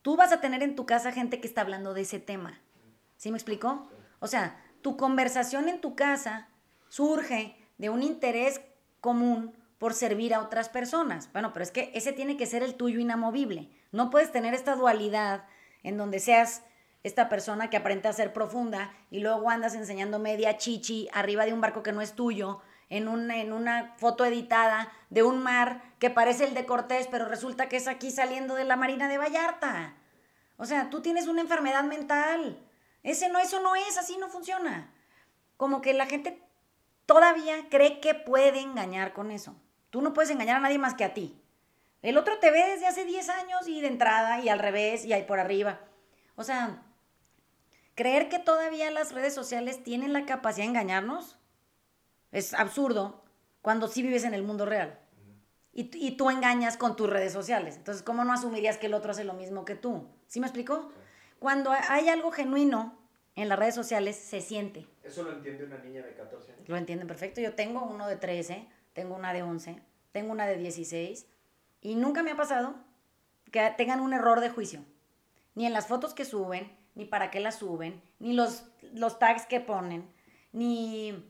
Speaker 1: Tú vas a tener en tu casa gente que está hablando de ese tema. ¿Sí me explicó? O sea, tu conversación en tu casa surge de un interés común por servir a otras personas. Bueno, pero es que ese tiene que ser el tuyo inamovible. No puedes tener esta dualidad en donde seas esta persona que aparenta ser profunda y luego andas enseñando media chichi arriba de un barco que no es tuyo, en, en una foto editada de un mar que parece el de Cortés, pero resulta que es aquí saliendo de la Marina de Vallarta. O sea, tú tienes una enfermedad mental. Ese no, eso no es, así no funciona. Como que la gente todavía cree que puede engañar con eso. Tú no puedes engañar a nadie más que a ti. El otro te ve desde hace 10 años y de entrada y al revés y ahí por arriba. O sea, creer que todavía las redes sociales tienen la capacidad de engañarnos es absurdo cuando sí vives en el mundo real. Y, y, tú engañas con tus redes sociales. Entonces, ¿cómo no asumirías que el otro hace lo mismo que tú? ¿Sí me explicó? Cuando hay algo genuino en las redes sociales, se siente.
Speaker 2: ¿Eso lo entiende una niña de 14 años?
Speaker 1: Lo entienden perfecto. Yo tengo uno de 13, tengo una de 11, tengo una de 16 y nunca me ha pasado que tengan un error de juicio. Ni en las fotos que suben, ni para qué las suben, ni los, los tags que ponen, ni,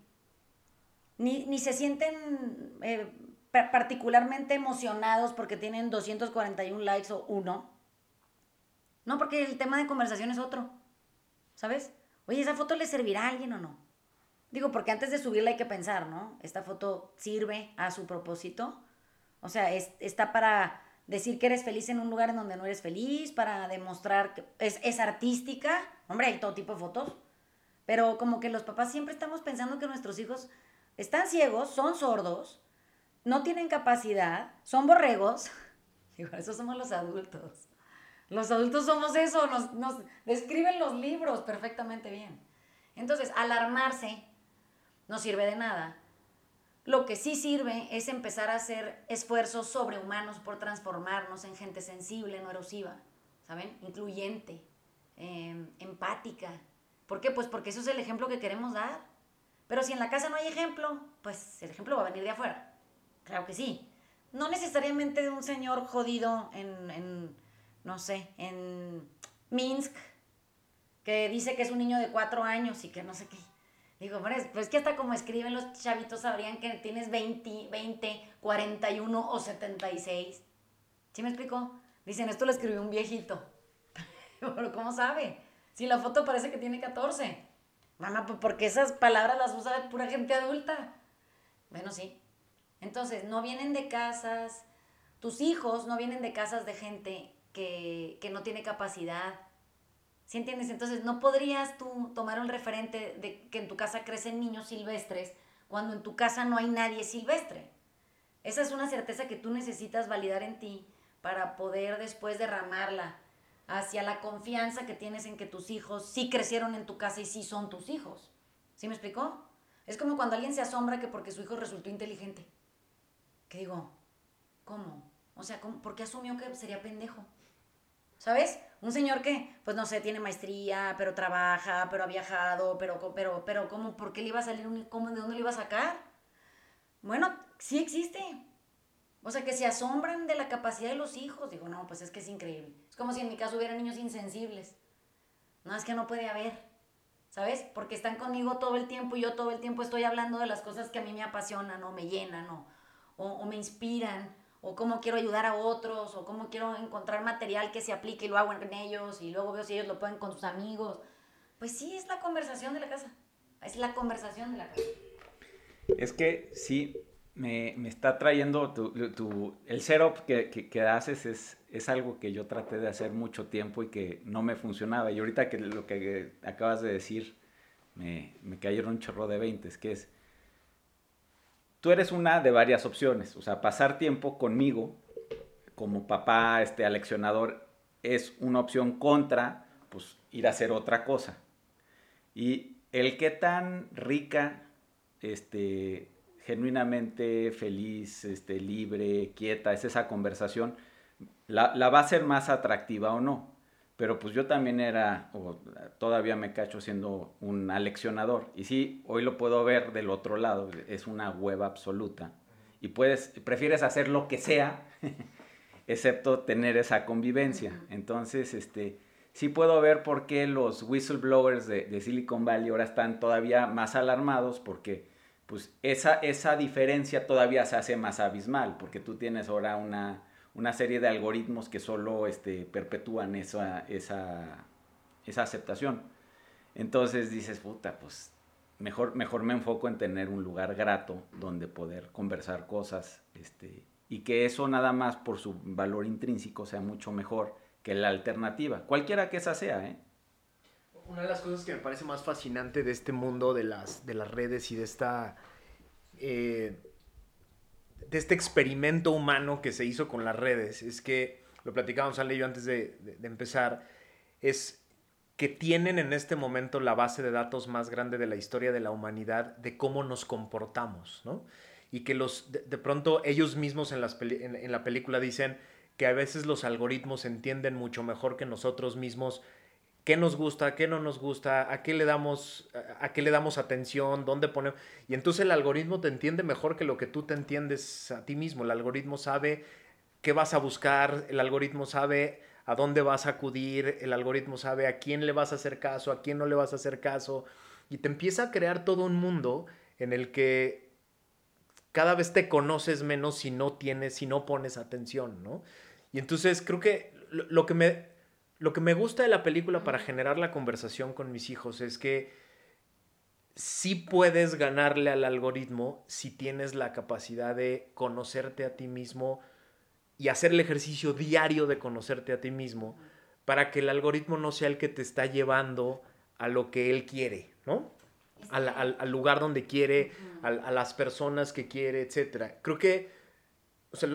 Speaker 1: ni, se sienten eh, particularmente emocionados porque tienen 241 likes o uno. No, porque el tema de conversación es otro. ¿Sabes? Oye, ¿esa foto le servirá a alguien o no? Digo, porque antes de subirla hay que pensar, ¿no? ¿Esta foto sirve a su propósito? O sea, está para decir que eres feliz en un lugar en donde no eres feliz, para demostrar que es, artística. Hombre, hay todo tipo de fotos. Pero como que los papás siempre estamos pensando que nuestros hijos están ciegos, son sordos, no tienen capacidad, son borregos. Digo, eso somos los adultos. Los adultos somos eso, nos, describen los libros perfectamente bien. Entonces, alarmarse no sirve de nada. Lo que sí sirve es empezar a hacer esfuerzos sobrehumanos por transformarnos en gente sensible, no erosiva, ¿saben? Incluyente, em, empática. ¿Por qué? Pues porque eso es el ejemplo que queremos dar. Pero si en la casa no hay ejemplo, pues el ejemplo va a venir de afuera. Claro que sí. No necesariamente de un señor jodido en, en no sé, en Minsk, que dice que es un niño de cuatro años y que no sé qué. Digo, pues que hasta como escriben los chavitos sabrían que tienes 20, 20, 41 o 76. ¿Sí me explico? Dicen, esto lo escribió un viejito. Pero ¿cómo sabe? Si la foto parece que tiene 14. Mamá, pues porque esas palabras las usa pura gente adulta. Bueno, sí. Entonces, no vienen de casas, tus hijos no vienen de casas de gente que, que no tiene capacidad, ¿Sí entiendes? Entonces no podrías tú tomar un referente de que en tu casa crecen niños silvestres cuando en tu casa no hay nadie silvestre. Esa es una certeza que tú necesitas validar en ti para poder después derramarla hacia la confianza que tienes en que tus hijos sí crecieron en tu casa y sí son tus hijos. ¿Sí me explicó? Es como cuando alguien se asombra que porque su hijo resultó inteligente. ¿Qué digo, ¿cómo? O sea, ¿por qué asumió que sería pendejo? ¿Sabes? Un señor que, pues no sé, tiene maestría, pero trabaja, pero ha viajado, pero, pero, pero, ¿cómo? ¿Por qué le iba a salir un, cómo, de dónde le iba a sacar? Bueno, sí existe. O sea, que se asombran de la capacidad de los hijos. Digo, no, pues es que es increíble. Es como si en mi caso hubiera niños insensibles. No, es que no puede haber. ¿Sabes? Porque están conmigo todo el tiempo y yo todo el tiempo estoy hablando de las cosas que a mí me apasionan o me llenan o, o me inspiran o cómo quiero ayudar a otros, o cómo quiero encontrar material que se aplique y lo hago en ellos, y luego veo si ellos lo pueden con sus amigos. Pues sí, es la conversación de la casa. Es la conversación de la casa.
Speaker 4: Es que sí, me, me está trayendo tu, tu, el setup que, que, que, haces es, es algo que yo traté de hacer mucho tiempo y que no me funcionaba. Y ahorita que lo que acabas de decir, me, me cayeron un chorro de 20, que es tú eres una de varias opciones. O sea, pasar tiempo conmigo como papá, este aleccionador, es una opción contra, pues, ir a hacer otra cosa. Y el qué tan rica, este, genuinamente feliz, este, libre, quieta, es esa conversación, la, la va a ser más atractiva o no. Pero pues yo también era, o todavía me cacho siendo un aleccionador. Y sí, hoy lo puedo ver del otro lado, es una hueva absoluta. Y puedes, prefieres hacer lo que sea, excepto tener esa convivencia. Entonces, este, sí puedo ver por qué los whistleblowers de, de Silicon Valley ahora están todavía más alarmados, porque pues esa, esa diferencia todavía se hace más abismal, porque tú tienes ahora una una serie de algoritmos que solo este, perpetúan esa, esa, esa aceptación. Entonces dices, puta, pues mejor, mejor me enfoco en tener un lugar grato donde poder conversar cosas este, y que eso nada más por su valor intrínseco sea mucho mejor que la alternativa, cualquiera que esa sea. ¿eh?
Speaker 2: Una de las cosas que me parece más fascinante de este mundo de las, de las redes y de esta... Eh, de este experimento humano que se hizo con las redes es que, lo platicábamos Ale yo antes de, empezar, es que tienen en este momento la base de datos más grande de la historia de la humanidad de cómo nos comportamos, ¿no? Y que los, de, pronto ellos mismos en, en la película dicen que a veces los algoritmos entienden mucho mejor que nosotros mismos qué nos gusta, qué no nos gusta, a qué le damos, a qué le damos atención, dónde ponemos. Y entonces el algoritmo te entiende mejor que lo que tú te entiendes a ti mismo. El algoritmo sabe qué vas a buscar, el algoritmo sabe a dónde vas a acudir, el algoritmo sabe a quién le vas a hacer caso, a quién no le vas a hacer caso. Y te empieza a crear todo un mundo en el que cada vez te conoces menos si no tienes, si no pones atención, ¿no? Y entonces creo que lo que me, lo que me gusta de la película para generar la conversación con mis hijos es que sí puedes ganarle al algoritmo si tienes la capacidad de conocerte a ti mismo y hacer el ejercicio diario de conocerte a ti mismo para que el algoritmo no sea el que te está llevando a lo que él quiere, ¿no? Al, lugar donde quiere, a, las personas que quiere, etc. Creo que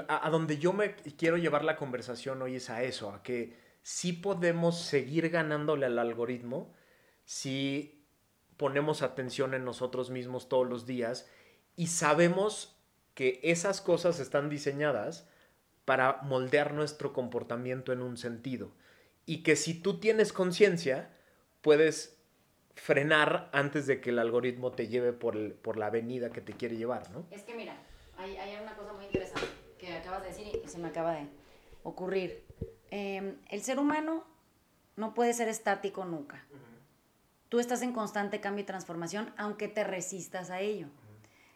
Speaker 2: a donde yo me quiero llevar la conversación hoy es a eso, a que sí podemos seguir ganándole al algoritmo si ponemos atención en nosotros mismos todos los días y sabemos que esas cosas están diseñadas para moldear nuestro comportamiento en un sentido. Y que si tú tienes conciencia, puedes frenar antes de que el algoritmo te lleve por, por la avenida que te quiere llevar, ¿no?
Speaker 1: Es que mira, hay, hay una cosa muy interesante que acabas de decir y se me acaba de ocurrir. Em, el ser humano no puede ser estático nunca. Tú estás en constante cambio y transformación, aunque te resistas a ello.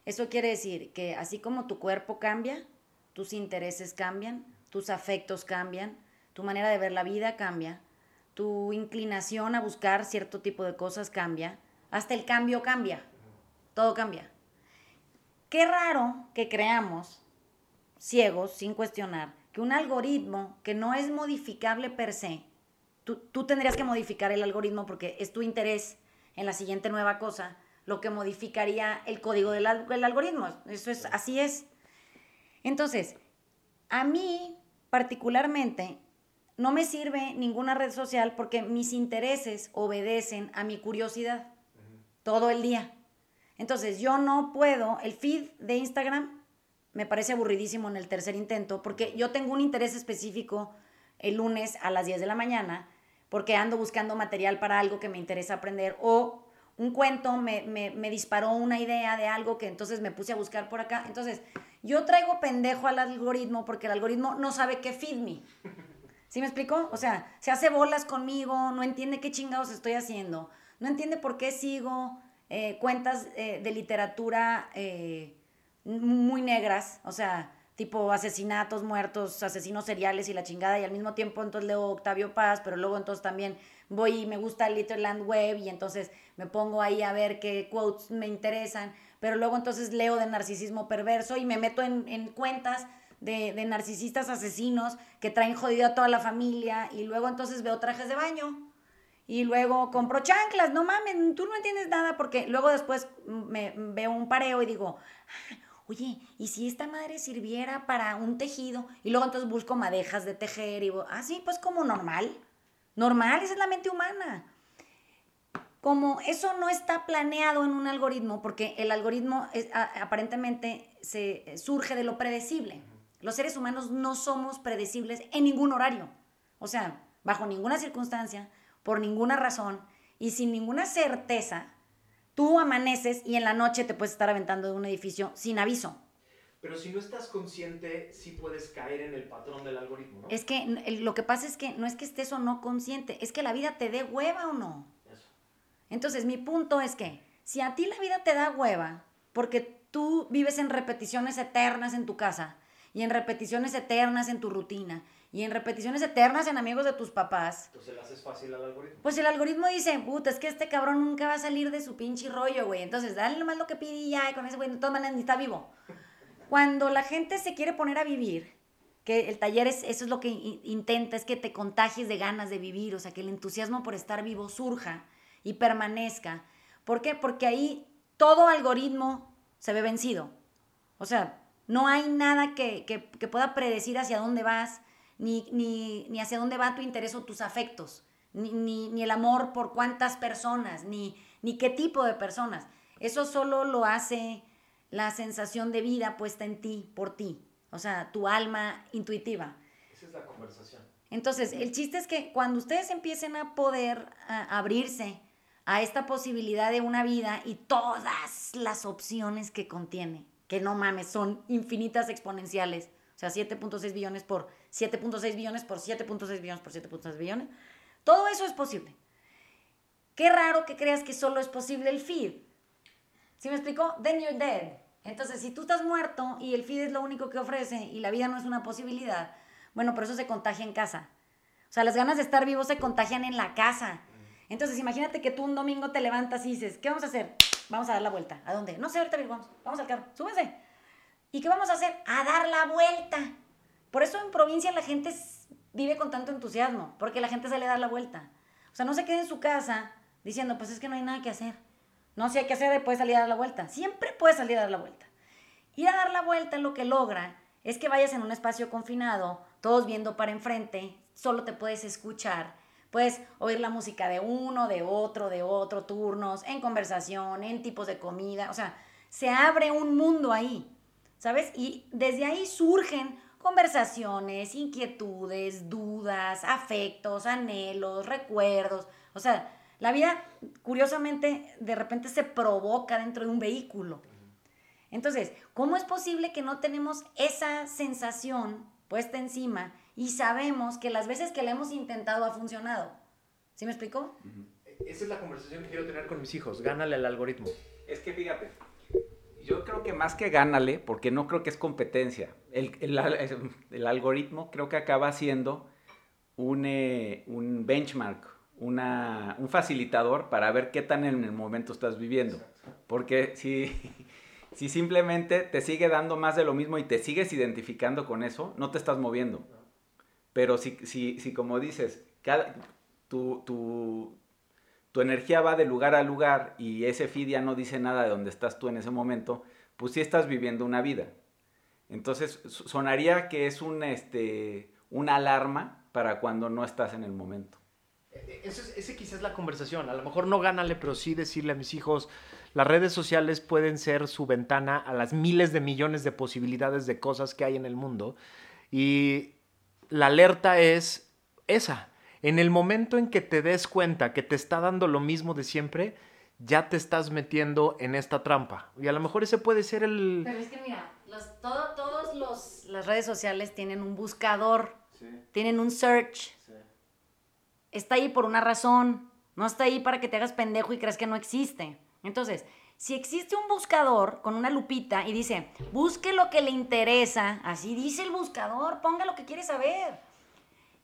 Speaker 1: Eso quiere decir que así como tu cuerpo cambia, tus intereses cambian, tus afectos cambian, tu manera de ver la vida cambia, tu inclinación a buscar cierto tipo de cosas cambia, hasta el cambio cambia, todo cambia. Qué raro que creamos, ciegos, sin cuestionar, un algoritmo que no es modificable per se, tú, tendrías que modificar el algoritmo porque es tu interés en la siguiente nueva cosa, lo que modificaría el código del, algoritmo. Eso es, así es. Entonces, a mí particularmente no me sirve ninguna red social porque mis intereses obedecen a mi curiosidad todo el día. Entonces, yo no puedo, el feed de Instagram me parece aburridísimo en el tercer intento, porque yo tengo un interés específico el lunes a las 10 de la mañana, porque ando buscando material para algo que me interesa aprender, o un cuento me, me, disparó una idea de algo que entonces me puse a buscar por acá. Entonces, yo traigo pendejo al algoritmo porque el algoritmo no sabe qué feed me. ¿Sí me explico? O sea, se hace bolas conmigo, no entiende qué chingados estoy haciendo, no entiende por qué sigo eh, cuentas eh, de literatura. Eh, muy negras, o sea, tipo asesinatos, muertos, asesinos seriales y la chingada, y al mismo tiempo entonces leo Octavio Paz, pero luego entonces también voy y me gusta Litterland Web y entonces me pongo ahí a ver qué quotes me interesan, pero luego entonces leo de narcisismo perverso y me meto en, cuentas de, de, narcisistas asesinos que traen jodida a toda la familia y luego entonces veo trajes de baño y luego compro chanclas, no mames, tú no entiendes nada porque luego después me veo un pareo y digo, oye, ¿y si esta madre sirviera para un tejido? Y luego entonces busco madejas de tejer y, ah, sí, pues como normal. Normal, esa es la mente humana. Como eso no está planeado en un algoritmo, porque el algoritmo aparentemente se surge de lo predecible. Los seres humanos no somos predecibles en ningún horario. O sea, bajo ninguna circunstancia, por ninguna razón y sin ninguna certeza, tú amaneces y en la noche te puedes estar aventando de un edificio sin aviso.
Speaker 2: Pero si no estás consciente, sí puedes caer en el patrón del algoritmo, ¿no?
Speaker 1: Es que lo que pasa es que no es que estés o no consciente, es que la vida te dé hueva o no.
Speaker 2: Eso.
Speaker 1: Entonces, mi punto es que si a ti la vida te da hueva, porque tú vives en repeticiones eternas en tu casa, y en repeticiones eternas en tu rutina, y en repeticiones eternas en amigos de tus papás,
Speaker 2: Entonces le haces fácil al algoritmo.
Speaker 1: pues el algoritmo dice, puta, es que este cabrón nunca va a salir de su pinche rollo, güey. Entonces, dale nomás lo que pide y ya, y con ese güey, de todas maneras, ni está vivo. Cuando la gente se quiere poner a vivir, que el taller es, eso es lo que intenta, es que te contagies de ganas de vivir, o sea, que el entusiasmo por estar vivo surja y permanezca. ¿Por qué? Porque ahí todo algoritmo se ve vencido. O sea, no hay nada que, que- que pueda predecir hacia dónde vas, ni, ni, ni hacia dónde va tu interés o tus afectos, ni, ni, ni el amor por cuántas personas, ni, ni qué tipo de personas. Eso solo lo hace la sensación de vida puesta en ti, por ti. O sea, tu alma intuitiva.
Speaker 2: Esa es la conversación.
Speaker 1: Entonces, el chiste es que cuando ustedes empiecen a poder a, abrirse a esta posibilidad de una vida y todas las opciones que contiene, que no mames, son infinitas exponenciales, sea, 7.6 billones por 7.6 billones por 7.6 billones por 7.6 billones, todo eso es posible. Qué raro que creas que solo es posible el feed. ¿Sí me explicó? Then you're dead. Entonces, si tú estás muerto y el feed es lo único que ofrece y la vida no es una posibilidad, bueno, por eso se contagia en casa. O sea, las ganas de estar vivo se contagian en la casa. Entonces, imagínate que tú un domingo te levantas y dices, ¿qué vamos a hacer? Vamos a dar la vuelta. ¿A dónde? No sé, ahorita vamos. Vamos al carro. Súbese. ¿Y qué vamos a hacer? A dar la vuelta. Por eso en provincia la gente vive con tanto entusiasmo, porque la gente sale a dar la vuelta. O sea, no se quede en su casa diciendo, pues es que no hay nada que hacer. No, si hay que hacer, puedes salir a dar la vuelta. Siempre puedes salir a dar la vuelta. Ir a dar la vuelta lo que logra es que vayas en un espacio confinado, todos viendo para enfrente, solo te puedes escuchar. Puedes oír la música de uno, de otro, de otro, turnos, en conversación, en tipos de comida. O sea, se abre un mundo ahí, ¿sabes? Y desde ahí surgen conversaciones, inquietudes, dudas, afectos, anhelos, recuerdos. O sea, la vida, curiosamente, de repente se provoca dentro de un vehículo. Entonces, ¿cómo es posible que no tenemos esa sensación puesta encima y sabemos que las veces que la hemos intentado ha funcionado? ¿Sí me explicó?
Speaker 2: Esa es la conversación que quiero tener con mis hijos. Gánale al algoritmo.
Speaker 4: Es que fíjate, yo creo que más que gánale, porque no creo que es competencia, el, el el algoritmo creo que acaba siendo un, eh, un benchmark, una, un facilitador para ver qué tan en el momento estás viviendo. Porque si, si simplemente te sigue dando más de lo mismo y te sigues identificando con eso, no te estás moviendo. Pero si, si, si como dices, cada, tu, tu, tu energía va de lugar a lugar y ese feed ya no dice nada de dónde estás tú en ese momento, pues sí estás viviendo una vida. Entonces so- sonaría que es un, este, una alarma para cuando no estás en el momento.
Speaker 2: Eh, Eso es, ese quizás es la conversación. A lo mejor no gánale, pero sí decirle a mis hijos, las redes sociales pueden ser su ventana a las miles de millones de posibilidades de cosas que hay en el mundo. Y la alerta es esa. En el momento en que te des cuenta que te está dando lo mismo de siempre, ya te estás metiendo en esta trampa. Y a lo mejor ese puede ser el...
Speaker 1: Pero es que mira, los, todo, todos los, las redes sociales tienen un buscador, tienen un search. Está ahí por una razón, no está ahí para que te hagas pendejo y creas que no existe. Entonces, si existe un buscador con una lupita y dice, busque lo que le interesa, así dice el buscador, ponga lo que quiere saber.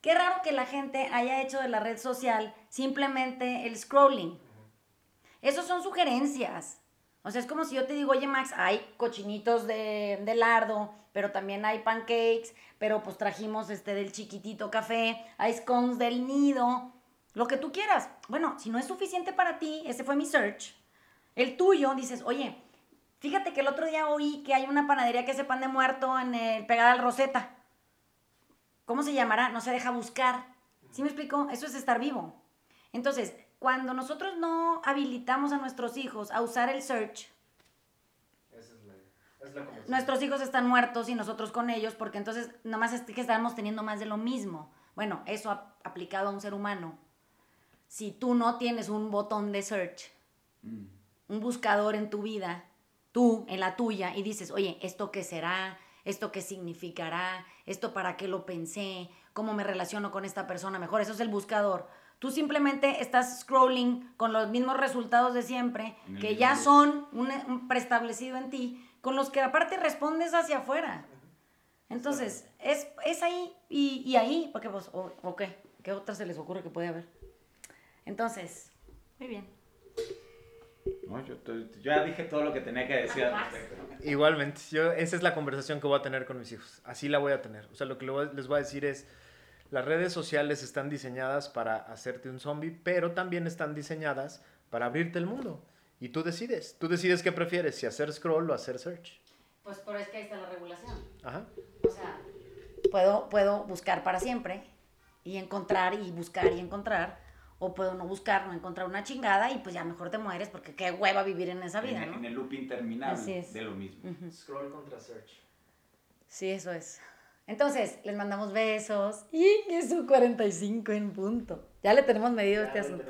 Speaker 1: Qué raro que la gente haya hecho de la red social simplemente el scrolling. Esos son sugerencias. O sea, es como si yo te digo, oye Max, hay cochinitos de, de lardo, pero también hay pancakes, pero pues trajimos este del chiquitito café, hay scones del nido, lo que tú quieras. Bueno, si no es suficiente para ti, ese fue mi search. El tuyo, dices, oye, fíjate que el otro día oí que hay una panadería que hace pan de muerto en el, pegada al Rosetta. ¿Cómo se llamará? No se deja buscar. ¿Sí me explico? Eso es estar vivo. Entonces, cuando nosotros no habilitamos a nuestros hijos a usar el search, nuestros hijos están muertos y nosotros con ellos, porque entonces nomás es que estamos teniendo más de lo mismo. Bueno, eso ap- aplicado a un ser humano. Si tú no tienes un botón de search,
Speaker 4: Mm.
Speaker 1: un buscador en tu vida, tú en la tuya, y dices, oye, ¿esto qué será? ¿Esto qué significará? ¿Esto para qué lo pensé? ¿Cómo me relaciono con esta persona mejor? Eso es el buscador. Tú simplemente estás scrolling con los mismos resultados de siempre, que ya son un, un preestablecido en ti, con los que aparte respondes hacia afuera. Entonces, es, es ahí y, y ahí, porque pues, o, o qué, ¿qué otra se les ocurre que puede haber? Entonces, muy bien.
Speaker 4: No, yo, to- yo ya dije todo lo que tenía que decir al respecto.
Speaker 2: Igualmente, yo, esa es la conversación que voy a tener con mis hijos. Así la voy a tener. O sea, lo que les voy a decir es, las redes sociales están diseñadas para hacerte un zombie, pero también están diseñadas para abrirte el mundo. Y tú decides. Tú decides qué prefieres, si hacer scroll o hacer search.
Speaker 1: Pues pero es que ahí está la regulación.
Speaker 2: Ajá.
Speaker 1: O sea, puedo, puedo buscar para siempre y encontrar y buscar y encontrar. O puedo no buscar, no encontrar una chingada y pues ya mejor te mueres porque qué hueva vivir en esa vida,
Speaker 4: en,
Speaker 1: ¿no?
Speaker 4: en el loop interminable
Speaker 1: Así es.
Speaker 4: de lo mismo.
Speaker 2: Scroll contra search.
Speaker 1: Sí, eso es. Entonces, les mandamos besos. Y es su 45 en punto. Ya le tenemos medido este asunto.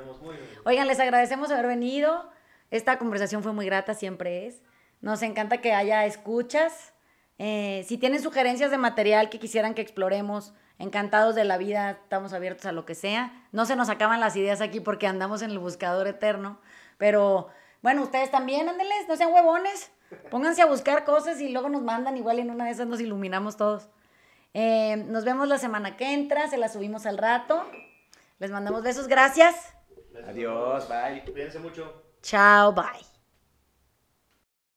Speaker 1: Oigan, les agradecemos haber venido. Esta conversación fue muy grata, siempre es. Nos encanta que haya escuchas. Eh, si tienen sugerencias de material que quisieran que exploremos, encantados de la vida, estamos abiertos a lo que sea. No se nos acaban las ideas aquí porque andamos en el buscador eterno. Pero bueno, ustedes también, ándenles, no sean huevones. Pónganse a buscar cosas y luego nos mandan, igual en una de esas nos iluminamos todos. Eh, nos vemos la semana que entra, se la subimos al rato. Les mandamos besos, gracias.
Speaker 4: Adiós, bye.
Speaker 2: Cuídense mucho.
Speaker 1: Chao, bye.